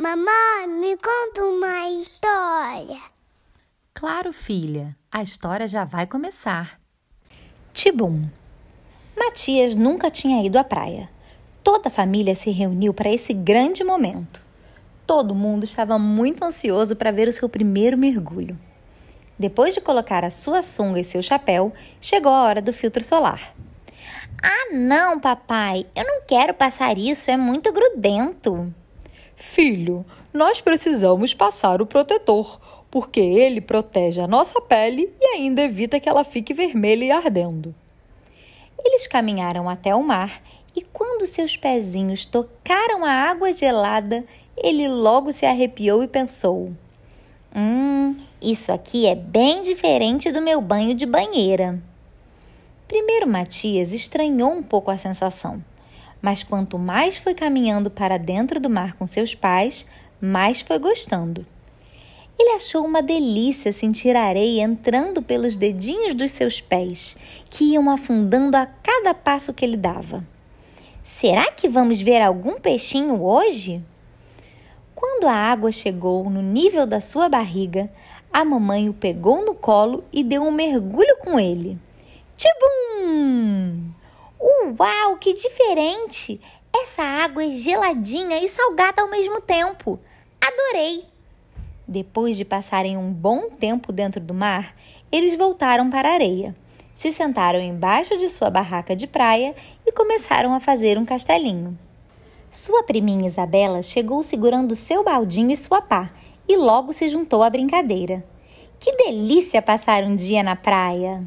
Mamãe, me conta uma história. Claro, filha, a história já vai começar. Tibum. Matias nunca tinha ido à praia. Toda a família se reuniu para esse grande momento. Todo mundo estava muito ansioso para ver o seu primeiro mergulho. Depois de colocar a sua sunga e seu chapéu, chegou a hora do filtro solar. Ah, não, papai, eu não quero passar isso, é muito grudento. Filho, nós precisamos passar o protetor, porque ele protege a nossa pele e ainda evita que ela fique vermelha e ardendo. Eles caminharam até o mar e, quando seus pezinhos tocaram a água gelada, ele logo se arrepiou e pensou: Hum, isso aqui é bem diferente do meu banho de banheira. Primeiro, Matias estranhou um pouco a sensação. Mas quanto mais foi caminhando para dentro do mar com seus pais, mais foi gostando. Ele achou uma delícia sentir a areia entrando pelos dedinhos dos seus pés, que iam afundando a cada passo que ele dava. Será que vamos ver algum peixinho hoje? Quando a água chegou no nível da sua barriga, a mamãe o pegou no colo e deu um mergulho com ele. Tibum! Uau, que diferente! Essa água é geladinha e salgada ao mesmo tempo. Adorei! Depois de passarem um bom tempo dentro do mar, eles voltaram para a areia, se sentaram embaixo de sua barraca de praia e começaram a fazer um castelinho. Sua priminha Isabela chegou segurando seu baldinho e sua pá e logo se juntou à brincadeira. Que delícia passar um dia na praia!